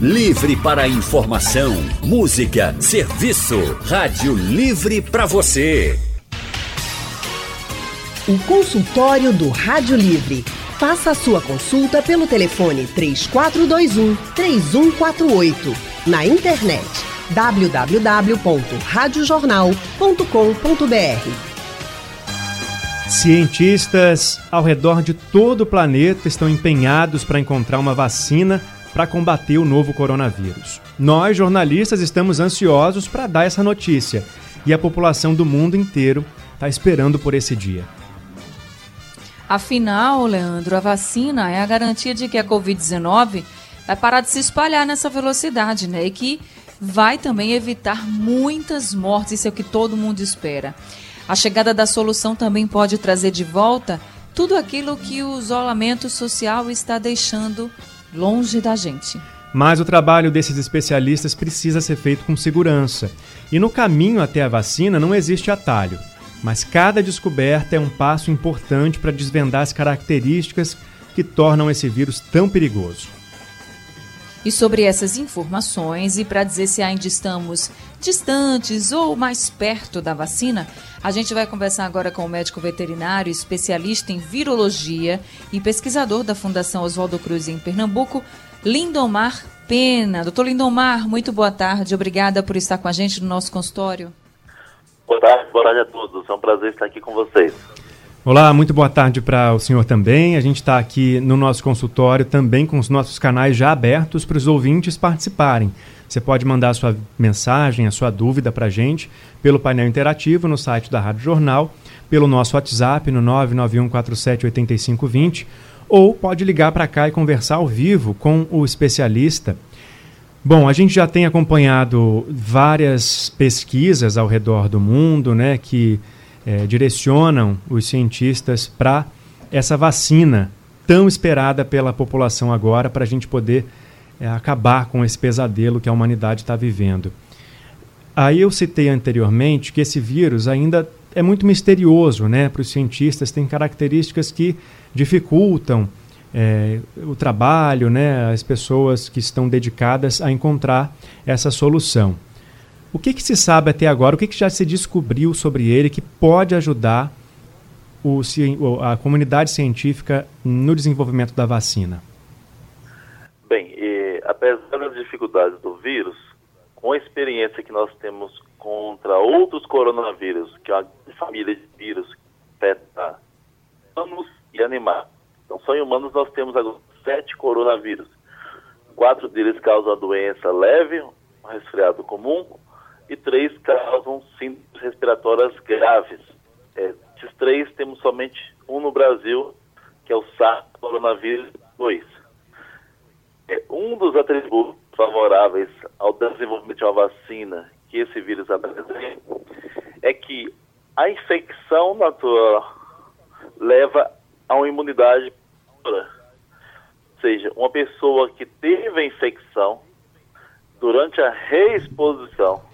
Livre para informação, música, serviço. Rádio Livre para você. O consultório do Rádio Livre. Faça a sua consulta pelo telefone 3421 3148. Na internet www.radiojornal.com.br. Cientistas ao redor de todo o planeta estão empenhados para encontrar uma vacina para combater o novo coronavírus. Nós, jornalistas, estamos ansiosos para dar essa notícia e a população do mundo inteiro está esperando por esse dia. Afinal, Leandro, a vacina é a garantia de que a Covid-19 vai parar de se espalhar nessa velocidade, né? E que vai também evitar muitas mortes, isso é o que todo mundo espera. A chegada da solução também pode trazer de volta tudo aquilo que o isolamento social está deixando longe da gente. Mas o trabalho desses especialistas precisa ser feito com segurança. E no caminho até a vacina não existe atalho. Mas cada descoberta é um passo importante para desvendar as características que tornam esse vírus tão perigoso. E sobre essas informações, e para dizer se ainda estamos distantes ou mais perto da vacina, a gente vai conversar agora com o médico veterinário, especialista em virologia e pesquisador da Fundação Oswaldo Cruz em Pernambuco, Lindomar Pena. Doutor Lindomar, muito boa tarde. Obrigada por estar com a gente no nosso consultório. Boa tarde, boa tarde a todos. É um prazer estar aqui com vocês. Olá, muito boa tarde para o senhor também. A gente está aqui no nosso consultório também com os nossos canais já abertos para os ouvintes participarem. Você pode mandar a sua mensagem, a sua dúvida para a gente pelo painel interativo no site da Rádio Jornal, pelo nosso WhatsApp no 991478520 ou pode ligar para cá e conversar ao vivo com o especialista. Bom, a gente já tem acompanhado várias pesquisas ao redor do mundo, né, que é, direcionam os cientistas para essa vacina tão esperada pela população agora, para a gente poder é, acabar com esse pesadelo que a humanidade está vivendo. Aí eu citei anteriormente que esse vírus ainda é muito misterioso né, para os cientistas, tem características que dificultam é, o trabalho, né, as pessoas que estão dedicadas a encontrar essa solução. O que, que se sabe até agora? O que, que já se descobriu sobre ele que pode ajudar o, a comunidade científica no desenvolvimento da vacina? Bem, apesar das dificuldades do vírus, com a experiência que nós temos contra outros coronavírus, que é uma família de vírus que afeta humanos e animais. Então, só em humanos nós temos agora sete coronavírus. Quatro deles causam a doença leve, um resfriado comum, e três causam síndromes respiratórias graves. É, esses três temos somente um no Brasil, que é o SARS coronavírus 2. É, um dos atributos favoráveis ao desenvolvimento de uma vacina que esse vírus apresenta é que a infecção natural leva a uma imunidade pura. Ou seja, uma pessoa que teve a infecção durante a reexposição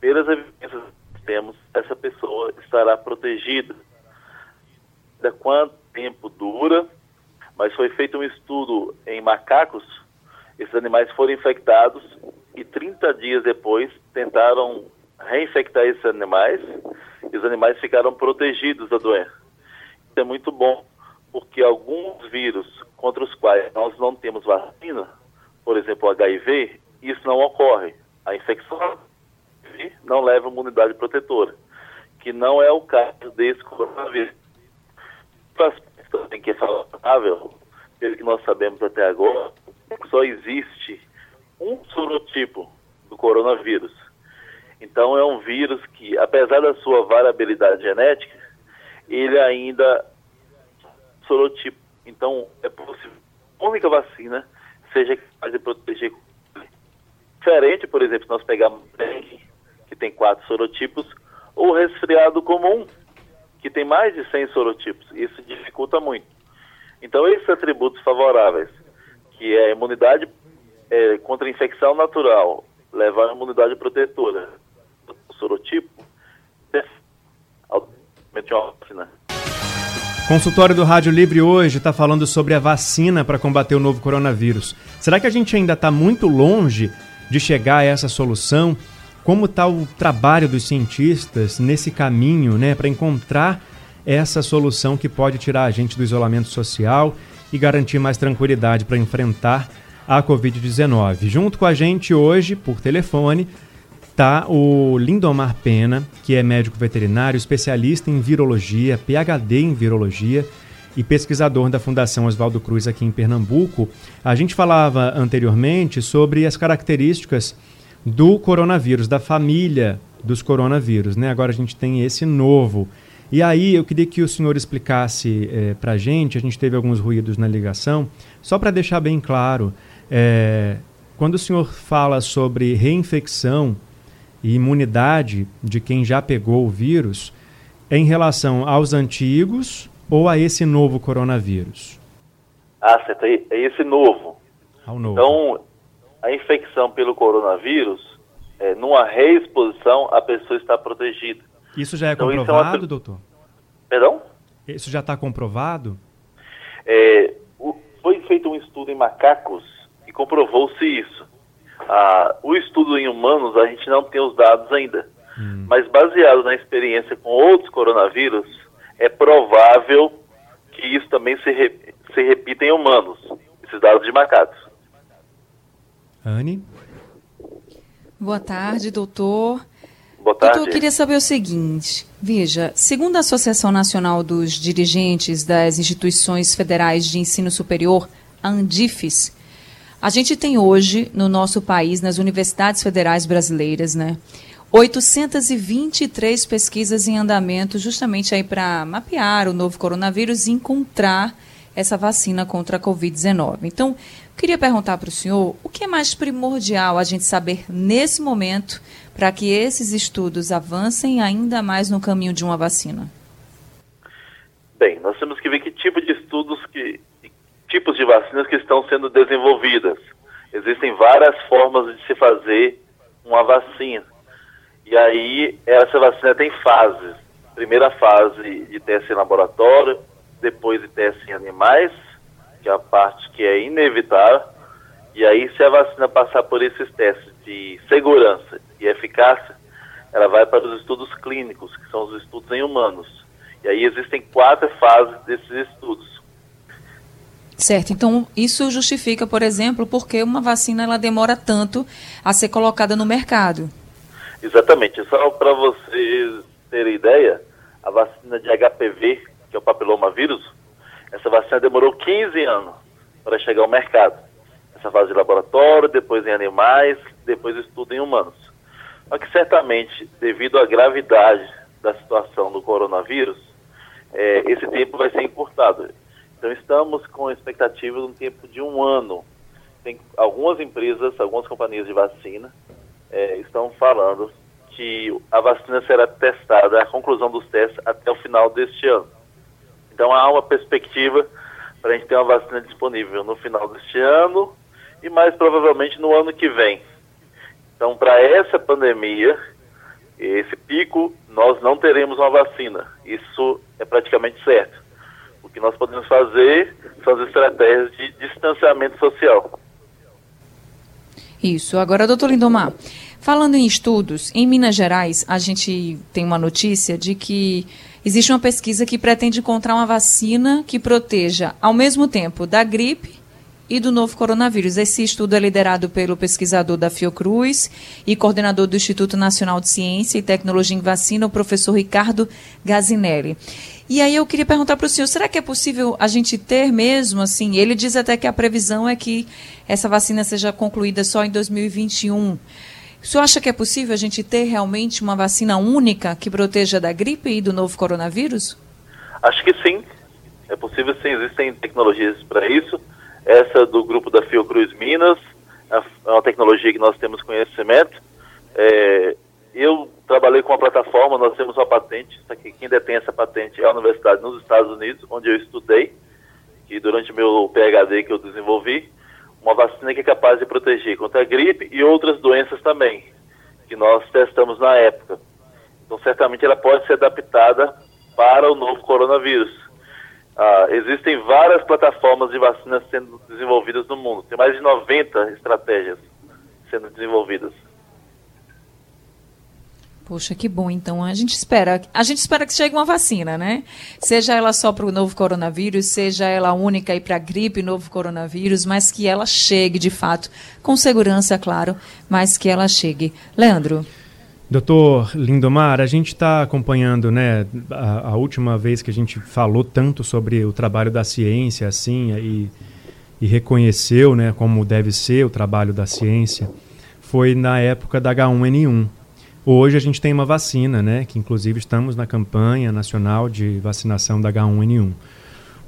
pelas evidências que temos, essa pessoa estará protegida. De quanto tempo dura, mas foi feito um estudo em macacos, esses animais foram infectados e 30 dias depois tentaram reinfectar esses animais e os animais ficaram protegidos da doença. Isso é muito bom, porque alguns vírus contra os quais nós não temos vacina, por exemplo, HIV, isso não ocorre. A infecção não leva imunidade protetora, que não é o caso desse coronavírus. Também que é favorável, pelo que nós sabemos até agora, só existe um sorotipo do coronavírus. Então é um vírus que, apesar da sua variabilidade genética, ele ainda sorotipo. Então é possível a única vacina seja capaz de proteger. Diferente, por exemplo, se nós pegarmos dengue, que tem quatro sorotipos, ou resfriado comum, que tem mais de 100 sorotipos. Isso dificulta muito. Então, esses atributos favoráveis, que é a imunidade é, contra a infecção natural, levar a imunidade protetora, o sorotipo, é uma vacina. Consultório do Rádio Livre hoje está falando sobre a vacina para combater o novo coronavírus. Será que a gente ainda está muito longe de chegar a essa solução? Como está o trabalho dos cientistas nesse caminho, né, para encontrar essa solução que pode tirar a gente do isolamento social e garantir mais tranquilidade para enfrentar a Covid-19? Junto com a gente hoje, por telefone, está o Lindomar Pena, que é médico veterinário, especialista em virologia, PhD em virologia e pesquisador da Fundação Oswaldo Cruz aqui em Pernambuco. A gente falava anteriormente sobre as características do coronavírus, da família dos coronavírus, né? Agora a gente tem esse novo. E aí eu queria que o senhor explicasse é, para a gente, a gente teve alguns ruídos na ligação, só para deixar bem claro, é, quando o senhor fala sobre reinfecção e imunidade de quem já pegou o vírus em relação aos antigos ou a esse novo coronavírus? Ah, certo. É esse novo. Ao novo. Então, a infecção pelo coronavírus, é, numa reexposição, a pessoa está protegida. Isso já é então, comprovado, é uma... doutor? Perdão? Isso já está comprovado? É, o, foi feito um estudo em macacos e comprovou-se isso. Ah, o estudo em humanos, a gente não tem os dados ainda. Hum. Mas baseado na experiência com outros coronavírus, é provável que isso também se, re, se repita em humanos, esses dados de macacos. Anne? Boa tarde, doutor. Boa tarde. Doutor, eu queria saber o seguinte. Veja, segundo a Associação Nacional dos Dirigentes das Instituições Federais de Ensino Superior, a Andifes, a gente tem hoje no nosso país, nas universidades federais brasileiras, né, 823 pesquisas em andamento justamente aí para mapear o novo coronavírus e encontrar essa vacina contra a Covid-19. Então, queria perguntar para o senhor o que é mais primordial a gente saber nesse momento para que esses estudos avancem ainda mais no caminho de uma vacina? Bem, nós temos que ver que tipo de estudos que tipos de vacinas que estão sendo desenvolvidas. Existem várias formas de se fazer uma vacina. E aí, essa vacina tem fases. Primeira fase de teste em laboratório, depois de teste em animais, que é a parte que é inevitável. E aí, se a vacina passar por esses testes de segurança e eficácia, ela vai para os estudos clínicos, que são os estudos em humanos. E aí existem quatro fases desses estudos. Certo. Então, isso justifica, por exemplo, porque uma vacina ela demora tanto a ser colocada no mercado. Exatamente. Só para vocês terem ideia, a vacina de HPV, que é o papilomavírus, essa vacina demorou 15 anos para chegar ao mercado. Essa fase de laboratório, depois em animais, depois estudo em humanos. Só que certamente, devido à gravidade da situação do coronavírus, é, esse tempo vai ser encurtado. Então estamos com expectativa de um tempo de um ano. Tem algumas empresas, algumas companhias de vacina é, estão falando que a vacina será testada, a conclusão dos testes até o final deste ano. Então há uma perspectiva para a gente ter uma vacina disponível no final deste ano e mais provavelmente no ano que vem. Então, para essa pandemia, esse pico, nós não teremos uma vacina. Isso é praticamente certo. O que nós podemos fazer são as estratégias de distanciamento social. Isso. Agora, doutor Lindomar, falando em estudos, em Minas Gerais, a gente tem uma notícia de que existe uma pesquisa que pretende encontrar uma vacina que proteja, ao mesmo tempo, da gripe e do novo coronavírus. Esse estudo é liderado pelo pesquisador da Fiocruz e coordenador do Instituto Nacional de Ciência e Tecnologia em Vacina, o professor Ricardo Gazinelli. E aí eu queria perguntar para o senhor, será que é possível a gente ter mesmo, assim, ele diz até que a previsão é que essa vacina seja concluída só em 2021. O senhor acha que é possível a gente ter realmente uma vacina única que proteja da gripe e do novo coronavírus? Acho que sim. É possível sim, existem tecnologias para isso. Essa do grupo da Fiocruz Minas é uma tecnologia que nós temos conhecimento. É, eu trabalhei com uma plataforma, nós temos uma patente, aqui, quem detém essa patente é a universidade nos Estados Unidos, onde eu estudei, e durante meu PhD que eu desenvolvi, uma vacina que é capaz de proteger contra a gripe e outras doenças também, que nós testamos na época. Então, certamente ela pode ser adaptada para o novo coronavírus. ah, existem várias plataformas de vacinas sendo desenvolvidas no mundo. Tem mais de 90 estratégias sendo desenvolvidas. Poxa, que bom. Então a gente espera, a gente espera que chegue uma vacina, né? Seja ela só para o novo coronavírus, seja ela única e para a gripe, novo coronavírus, mas que ela chegue de fato, com segurança, claro, mas que ela chegue. Leandro. Doutor Lindomar, a gente está acompanhando, né, a, a, última vez que a gente falou tanto sobre o trabalho da ciência, assim, e, e reconheceu, né, como deve ser o trabalho da ciência, foi na época da H1N1. Hoje a gente tem uma vacina, né, que inclusive estamos na campanha nacional de vacinação da H1N1.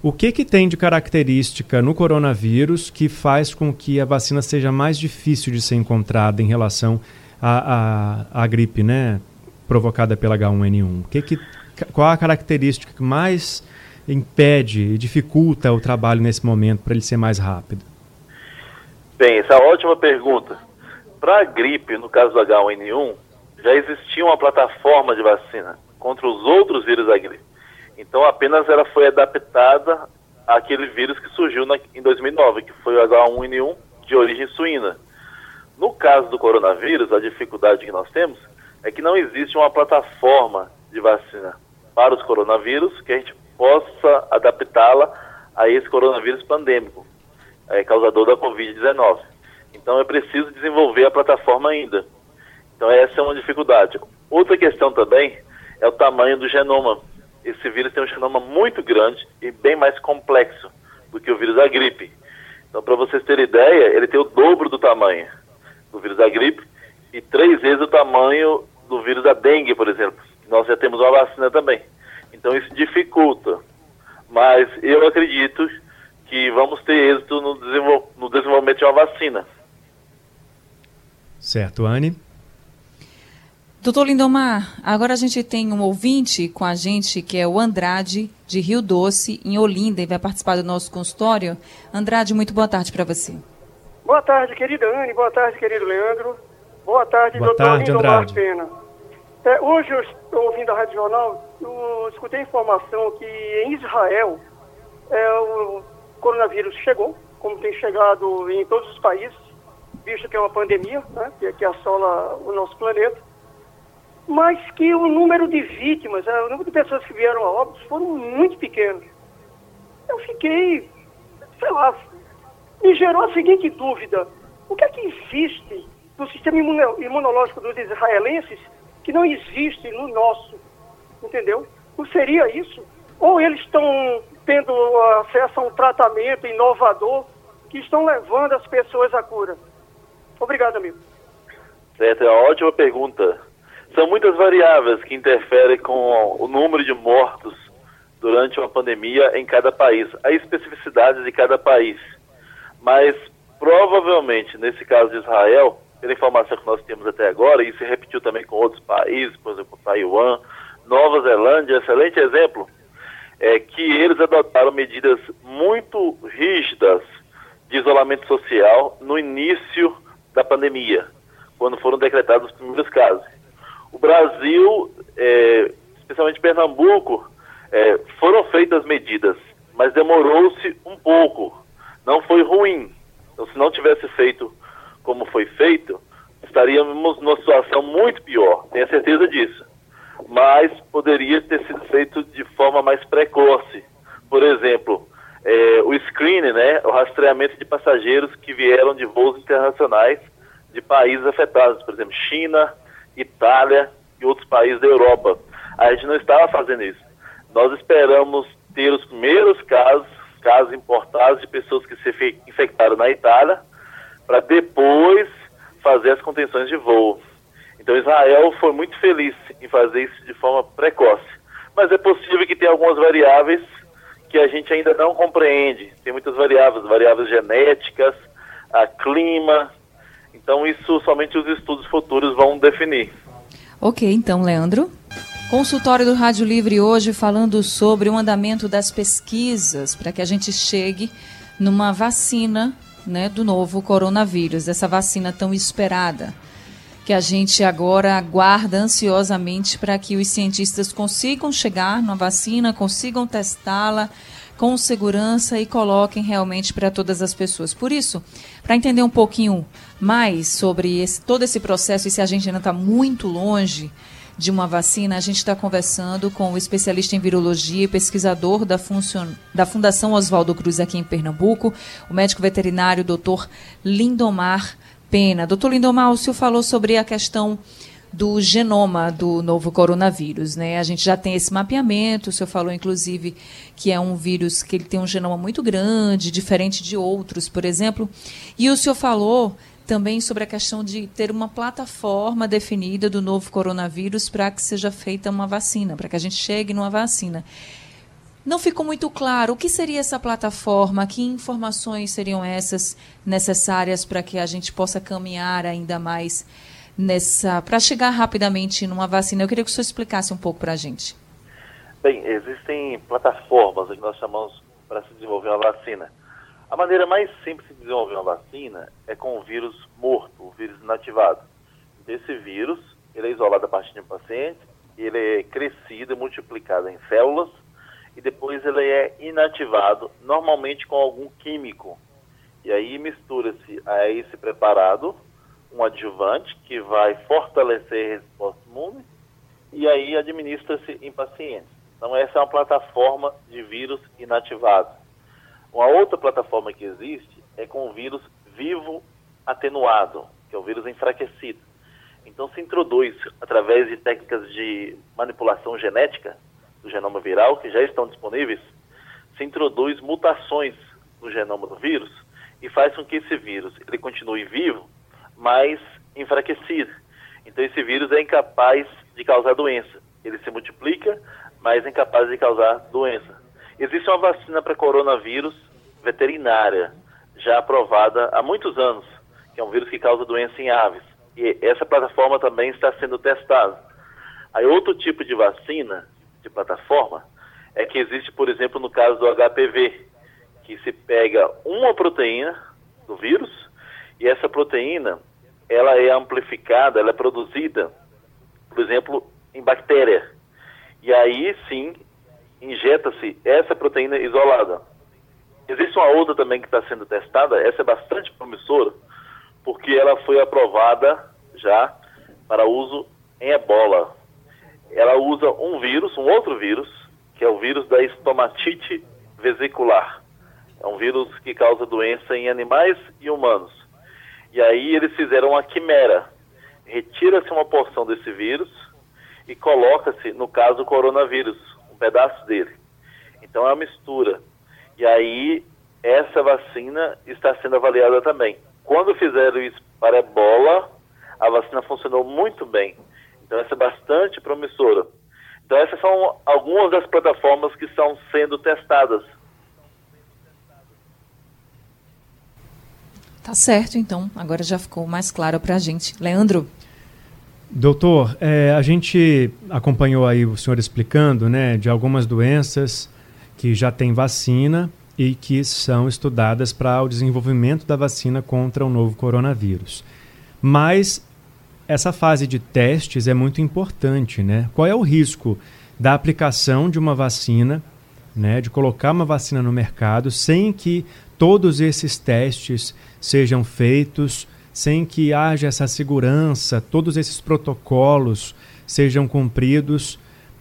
O que, que tem de característica no coronavírus que faz com que a vacina seja mais difícil de ser encontrada em relação a gripe, né, provocada pela H1N1? Que que, qual a característica que mais impede e dificulta o trabalho nesse momento para ele ser mais rápido? Bem, essa é uma ótima pergunta. Para a gripe, no caso do H1N1, já existia uma plataforma de vacina contra os outros vírus da gripe. Então apenas ela foi adaptada àquele vírus que surgiu na, em 2009, que foi o H1N1 de origem suína. No caso do coronavírus, a dificuldade que nós temos é que não existe uma plataforma de vacina para os coronavírus que a gente possa adaptá-la a esse coronavírus pandêmico, é, causador da Covid-19. Então é preciso desenvolver a plataforma ainda. Então essa é uma dificuldade. Outra questão também é o tamanho do genoma. Esse vírus tem um genoma muito grande e bem mais complexo do que o vírus da gripe. Então, para vocês terem ideia, ele tem o dobro do tamanho do vírus da gripe e três vezes o tamanho do vírus da dengue, por exemplo. Nós já temos uma vacina também. Então isso dificulta. Mas eu acredito que vamos ter êxito no, desenvol no desenvolvimento de uma vacina. Certo, Anne. Doutor Lindomar, agora a gente tem um ouvinte com a gente que é o Andrade, de Rio Doce, em Olinda, e vai participar do nosso consultório. Andrade, muito boa tarde para você. Boa tarde, querida Anne. Boa tarde, querido Leandro. Boa tarde, Boa doutor tarde, Lindomar Pena. É, hoje eu estou ouvindo a Rádio Jornal, eu escutei informação que em Israel é, o coronavírus chegou, como tem chegado em todos os países, visto que é uma pandemia, né, que, que assola o nosso planeta, mas que o número de vítimas, o número de pessoas que vieram a óbitos foram muito pequenos. Eu fiquei, sei lá, me gerou a seguinte dúvida: o que é que existe no sistema imunológico dos israelenses que não existe no nosso? Entendeu? Não seria isso? Ou eles estão tendo acesso a um tratamento inovador que estão levando as pessoas à cura? Obrigado, amigo. Certo, é uma ótima pergunta. São muitas variáveis que interferem com o número de mortos durante uma pandemia em cada país, a especificidade de cada país. Mas provavelmente, nesse caso de Israel, pela informação que nós temos até agora, e se repetiu também com outros países, por exemplo, Taiwan, Nova Zelândia, excelente exemplo, é que eles adotaram medidas muito rígidas de isolamento social no início da pandemia, quando foram decretados os primeiros casos. O Brasil, é, especialmente Pernambuco, é, foram feitas medidas, mas demorou-se um pouco não foi ruim. Então, se não tivesse feito como foi feito, estaríamos numa situação muito pior, tenho certeza disso. Mas poderia ter sido feito de forma mais precoce. Por exemplo, é, o screening, né, o rastreamento de passageiros que vieram de voos internacionais de países afetados, por exemplo, China, Itália e outros países da Europa. A gente não estava fazendo isso. Nós esperamos ter os primeiros casos casos importados de pessoas que se infectaram na Itália, para depois fazer as contenções de voo. Então Israel foi muito feliz em fazer isso de forma precoce. Mas é possível que tenha algumas variáveis que a gente ainda não compreende. Tem muitas variáveis, variáveis genéticas, a clima. Então isso somente os estudos futuros vão definir. Ok, então, Leandro. Consultório do Rádio Livre hoje falando sobre o andamento das pesquisas para que a gente chegue numa vacina né, do novo coronavírus, essa vacina tão esperada, que a gente agora aguarda ansiosamente para que os cientistas consigam chegar na vacina, consigam testá-la, com segurança e coloquem realmente para todas as pessoas. Por isso, para entender um pouquinho mais sobre esse, todo esse processo e se a gente ainda está muito longe de uma vacina, a gente está conversando com o especialista em virologia e pesquisador da, Funcion... da Fundação Oswaldo Cruz aqui em Pernambuco, o médico veterinário doutor Lindomar Pena. Doutor Lindomar, o senhor falou sobre a questão do genoma do novo coronavírus, né? A gente já tem esse mapeamento, o senhor falou inclusive que é um vírus que ele tem um genoma muito grande, diferente de outros, por exemplo. E o senhor falou também sobre a questão de ter uma plataforma definida do novo coronavírus para que seja feita uma vacina, para que a gente chegue numa vacina. Não ficou muito claro o que seria essa plataforma, que informações seriam essas necessárias para que a gente possa caminhar ainda mais nessa, para chegar rapidamente numa vacina. Eu queria que o senhor explicasse um pouco para a gente. Bem, existem plataformas que nós chamamos para se desenvolver uma vacina. A maneira mais simples de desenvolver uma vacina é com o vírus morto, o vírus inativado. Esse vírus, ele é isolado a partir de um paciente, ele é crescido multiplicado em células e depois ele é inativado, normalmente com algum químico. E aí mistura-se a esse preparado um adjuvante que vai fortalecer a resposta imune e aí administra-se em pacientes. Então essa é uma plataforma de vírus inativado. Uma outra plataforma que existe é com o vírus vivo atenuado, que é o vírus enfraquecido. Então se introduz, através de técnicas de manipulação genética do genoma viral, que já estão disponíveis, se introduz mutações no genoma do vírus e faz com que esse vírus ele continue vivo, mas enfraquecido. Então esse vírus é incapaz de causar doença. Ele se multiplica, mas é incapaz de causar doença. Existe uma vacina para coronavírus veterinária, já aprovada há muitos anos, que é um vírus que causa doença em aves. E essa plataforma também está sendo testada. Aí outro tipo de vacina, de plataforma, é que existe, por exemplo, no caso do HPV, que se pega uma proteína do vírus e essa proteína ela é amplificada, ela é produzida, por exemplo, em bactéria. E aí sim injeta-se essa proteína isolada. Existe uma outra também que está sendo testada, essa é bastante promissora, porque ela foi aprovada já para uso em ebola. Ela usa um vírus, um outro vírus, que é o vírus da estomatite vesicular. É um vírus que causa doença em animais e humanos. E aí eles fizeram uma quimera. Retira-se uma porção desse vírus e coloca-se, no caso, o coronavírus, um pedaço dele. Então é uma mistura. E aí essa vacina está sendo avaliada também. Quando fizeram isso para ebola, a vacina funcionou muito bem. Então essa é bastante promissora. Então essas são algumas das plataformas que estão sendo testadas Tá certo, então. Agora já ficou mais claro para a gente. Leandro? Doutor, é, a gente acompanhou aí o senhor explicando né, de algumas doenças que já têm vacina e que são estudadas para o desenvolvimento da vacina contra o novo coronavírus. Mas essa fase de testes é muito importante, né? Qual é o risco da aplicação de uma vacina, né, de colocar uma vacina no mercado sem que todos esses testes sejam feitos sem que haja essa segurança, todos esses protocolos sejam cumpridos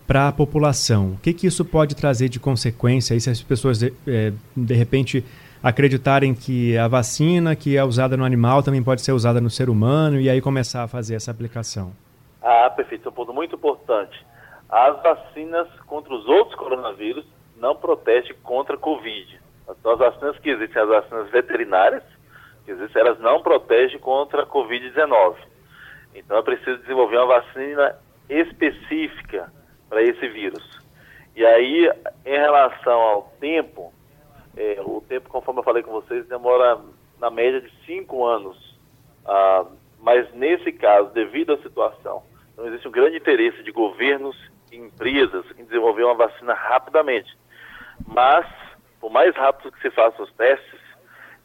para a população. O que, que isso pode trazer de consequência se as pessoas, de, é, de repente, acreditarem que a vacina que é usada no animal também pode ser usada no ser humano e aí começar a fazer essa aplicação? Ah, perfeito. É um ponto muito importante. As vacinas contra os outros coronavírus não protegem contra a Covid. Então, as vacinas que existem, as vacinas veterinárias, que elas não protegem contra a Covid-19. Então é preciso desenvolver uma vacina específica para esse vírus. E aí, em relação ao tempo, é, o tempo, conforme eu falei com vocês, demora na média de cinco anos. Ah, mas nesse caso, devido à situação, não existe um grande interesse de governos e empresas em desenvolver uma vacina rapidamente. Mas, por mais rápido que se façam os testes,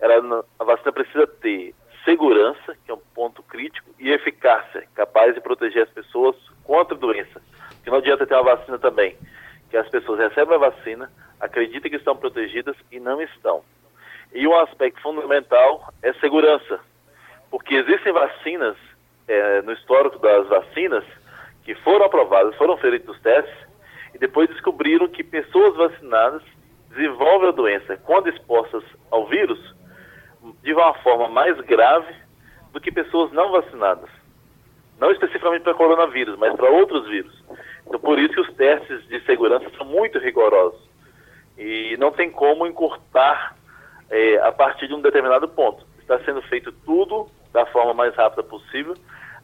ela, a vacina precisa ter segurança, que é um ponto crítico, e eficácia, capaz de proteger as pessoas contra a doença. Porque não adianta ter uma vacina também, que as pessoas recebem a vacina, acreditam que estão protegidas, não estão. E um aspecto fundamental é segurança, porque existem vacinas, é, no histórico das vacinas, que foram aprovadas, foram feitos testes, e depois descobriram que pessoas vacinadas desenvolvem a doença quando expostas ao vírus de uma forma mais grave do que pessoas não vacinadas. Não especificamente para coronavírus, mas para outros vírus. Então, por isso que os testes de segurança são muito rigorosos. E não tem como encurtar é, a partir de um determinado ponto. Está sendo feito tudo da forma mais rápida possível.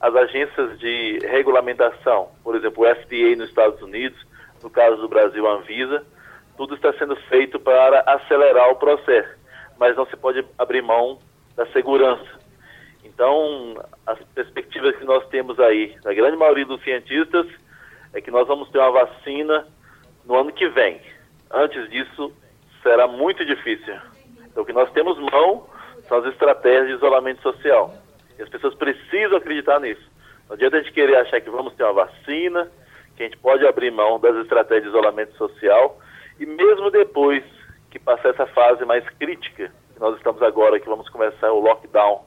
As agências de regulamentação, por exemplo, o FDA nos Estados Unidos, no caso do Brasil, a Anvisa, tudo está sendo feito para acelerar o processo, mas não se pode abrir mão da segurança. Então, as perspectivas que nós temos aí, da grande maioria dos cientistas, é que nós vamos ter uma vacina no ano que vem. Antes disso, será muito difícil. Então, o que nós temos mão são as estratégias de isolamento social. E as pessoas precisam acreditar nisso. Não adianta a gente querer achar que vamos ter uma vacina, que a gente pode abrir mão das estratégias de isolamento social, e mesmo depois que passar essa fase mais crítica, que nós estamos agora, que vamos começar o lockdown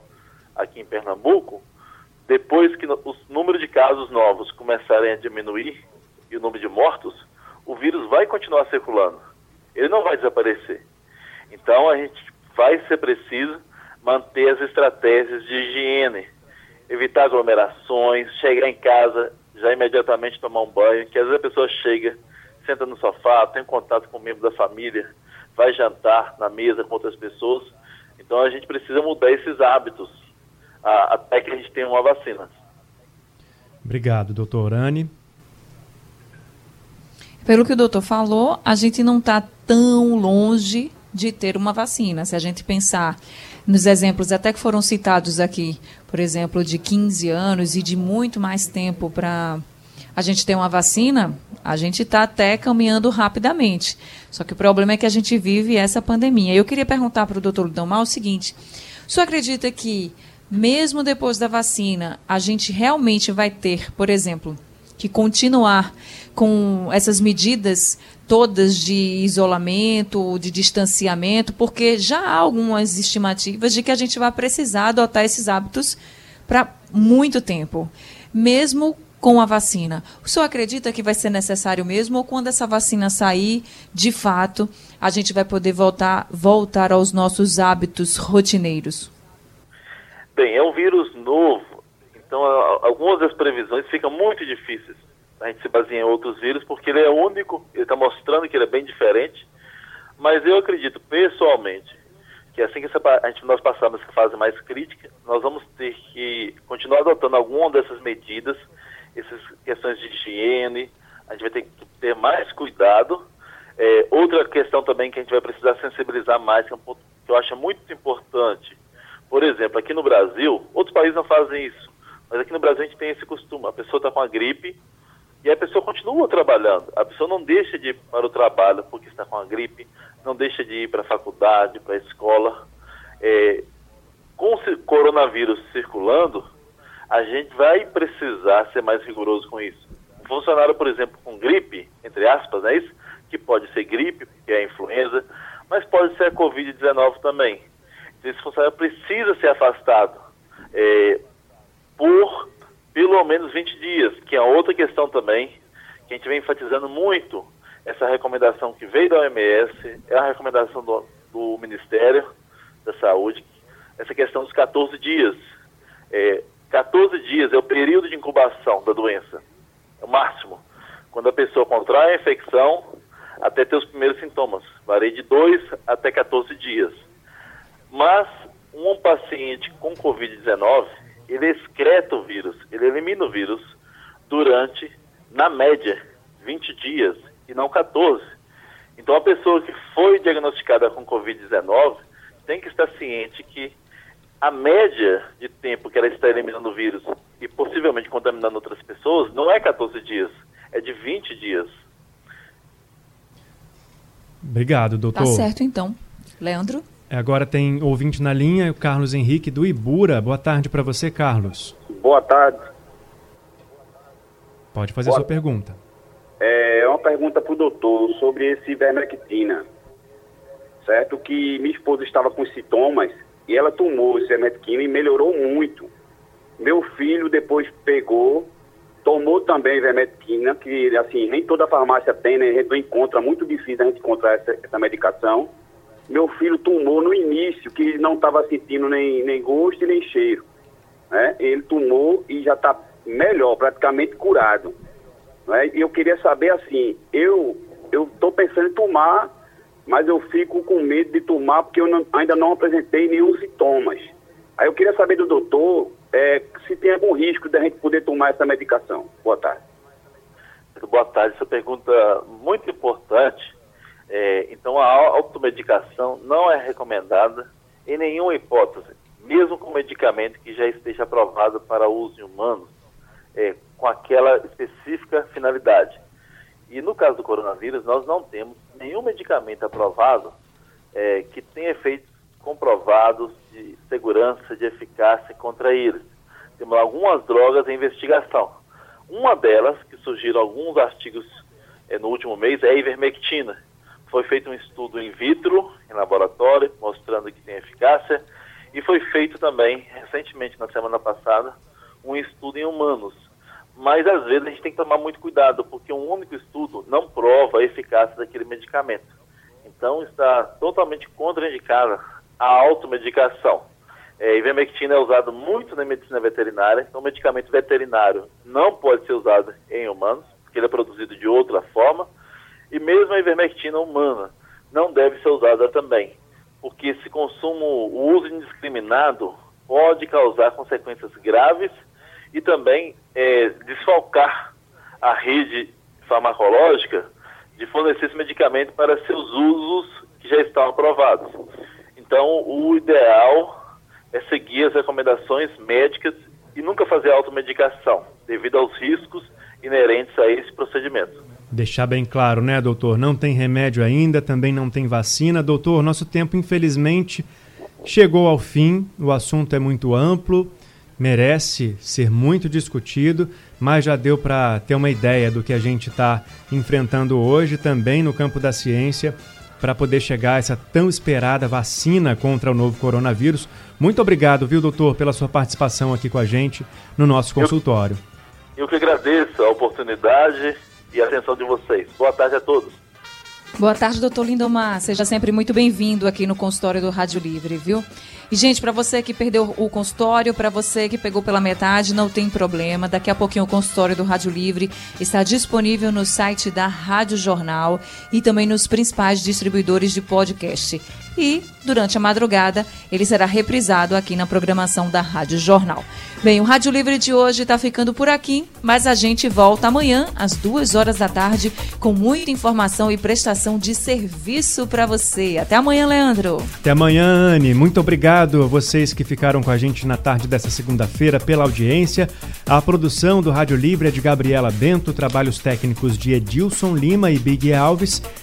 aqui em Pernambuco, depois que o número de casos novos começarem a diminuir e o número de mortos, o vírus vai continuar circulando. Ele não vai desaparecer. Então a gente vai ser preciso manter as estratégias de higiene, evitar aglomerações, chegar em casa já imediatamente tomar um banho, que às vezes a pessoa chega, senta no sofá, tem contato com um membro da família, vai jantar na mesa com outras pessoas. Então a gente precisa mudar esses hábitos a, até que a gente tenha uma vacina. Obrigado, doutor Anne. Pelo que o doutor falou, a gente não está tão longe de ter uma vacina. Se a gente pensar nos exemplos até que foram citados aqui, por exemplo, de 15 anos e de muito mais tempo para a gente ter uma vacina, a gente está até caminhando rapidamente. Só que o problema é que a gente vive essa pandemia. Eu queria perguntar para o doutor Lidão o seguinte: o senhor acredita que mesmo depois da vacina, a gente realmente vai ter, por exemplo, que continuar com essas medidas todas de isolamento, de distanciamento, porque já há algumas estimativas de que a gente vai precisar adotar esses hábitos para muito tempo, mesmo com a vacina. O senhor acredita que vai ser necessário mesmo ou quando essa vacina sair, de fato, a gente vai poder voltar, voltar aos nossos hábitos rotineiros? Bem, é um vírus novo, então algumas das previsões ficam muito difíceis. A gente se baseia em outros vírus porque ele é único, ele está mostrando que ele é bem diferente. Mas eu acredito pessoalmente que assim que a gente, nós passarmos essa fase mais crítica, nós vamos ter que continuar adotando alguma dessas medidas, essas questões de higiene, a gente vai ter que ter mais cuidado. É, outra questão também que a gente vai precisar sensibilizar mais, que é um ponto que eu acho muito importante, por exemplo, aqui no Brasil, outros países não fazem isso, mas aqui no Brasil a gente tem esse costume. A pessoa está com a gripe e a pessoa continua trabalhando. A pessoa não deixa de ir para o trabalho porque está com a gripe, não deixa de ir para a faculdade, para a escola. É, com o coronavírus circulando, a gente vai precisar ser mais rigoroso com isso. Um funcionário, por exemplo, com gripe, entre aspas, é isso? Que pode ser gripe, que é a influenza, mas pode ser a Covid-19 também esse funcionário precisa ser afastado é, por pelo menos 20 dias, que é outra questão também, que a gente vem enfatizando muito, essa recomendação que veio da OMS, é a recomendação do, do Ministério da Saúde, essa questão dos 14 dias. É, 14 dias é o período de incubação da doença, é o máximo. Quando a pessoa contrai a infecção, até ter os primeiros sintomas. Varia de 2 até 14 dias. Mas um paciente com Covid-19, ele excreta o vírus, ele elimina o vírus durante, na média, 20 dias e não 14. Então a pessoa que foi diagnosticada com Covid-19 tem que estar ciente que a média de tempo que ela está eliminando o vírus e possivelmente contaminando outras pessoas não é 14 dias, é de 20 dias. Obrigado, doutor. Tá certo, então. Leandro? É, agora tem ouvinte na linha, o Carlos Henrique do Ibura. Boa tarde para você, Carlos. Boa tarde. Pode fazer Boa... sua pergunta. É uma pergunta para o doutor sobre esse ivermectina. certo? Que minha esposa estava com sintomas e ela tomou esse remédio e melhorou muito. Meu filho depois pegou, tomou também vermetina, que assim, nem toda farmácia tem, né? A gente não encontra, muito difícil a gente encontrar essa, essa medicação. Meu filho tomou no início, que não estava sentindo nem, nem gosto e nem cheiro. Né? Ele tomou e já está melhor, praticamente curado. Né? E eu queria saber assim, eu estou pensando em tomar, mas eu fico com medo de tomar porque eu não, ainda não apresentei nenhum sintomas. Aí eu queria saber do doutor é, se tem algum risco da gente poder tomar essa medicação. Boa tarde. Boa tarde, essa pergunta muito importante. É, então, a automedicação não é recomendada em nenhuma hipótese, mesmo com medicamento que já esteja aprovado para uso em humanos, é, com aquela específica finalidade. E no caso do coronavírus, nós não temos nenhum medicamento aprovado é, que tenha efeitos comprovados de segurança, de eficácia contra eles. Temos algumas drogas em investigação. Uma delas, que surgiram alguns artigos é, no último mês, é a ivermectina. Foi feito um estudo in vitro, em laboratório, mostrando que tem eficácia, e foi feito também, recentemente, na semana passada, um estudo em humanos. Mas às vezes a gente tem que tomar muito cuidado, porque um único estudo não prova a eficácia daquele medicamento. Então está totalmente contraindicada a automedicação. É, ivermectina é usado muito na medicina veterinária, então medicamento veterinário não pode ser usado em humanos, porque ele é produzido de outra forma, e mesmo a ivermectina humana não deve ser usada também, porque esse consumo, o uso indiscriminado pode causar consequências graves e também é, desfalcar a rede farmacológica de fornecer esse medicamento para seus usos que já estão aprovados. Então, o ideal é seguir as recomendações médicas e nunca fazer automedicação, devido aos riscos inerentes a esse procedimento. Deixar bem claro, né, doutor? Não tem remédio ainda, também não tem vacina. Doutor, nosso tempo, infelizmente, chegou ao fim. O assunto é muito amplo, merece ser muito discutido, mas já deu para ter uma ideia do que a gente está enfrentando hoje também no campo da ciência para poder chegar a essa tão esperada vacina contra o novo coronavírus. Muito obrigado, viu, doutor, pela sua participação aqui com a gente no nosso consultório. Eu, eu que agradeço a oportunidade e a atenção de vocês. Boa tarde a todos. Boa tarde, doutor Lindomar. Seja sempre muito bem-vindo aqui no consultório do Rádio Livre, viu? E, gente, para você que perdeu o consultório, para você que pegou pela metade, não tem problema. Daqui a pouquinho o consultório do Rádio Livre está disponível no site da Rádio Jornal e também nos principais distribuidores de podcast. E, durante a madrugada, ele será reprisado aqui na programação da Rádio Jornal. Bem, o Rádio Livre de hoje está ficando por aqui, mas a gente volta amanhã, às duas horas da tarde, com muita informação e prestação de serviço para você. Até amanhã, Leandro. Até amanhã, Anne. Muito obrigado a vocês que ficaram com a gente na tarde dessa segunda-feira pela audiência. A produção do Rádio Livre é de Gabriela Bento, trabalhos técnicos de Edilson Lima e Big Alves.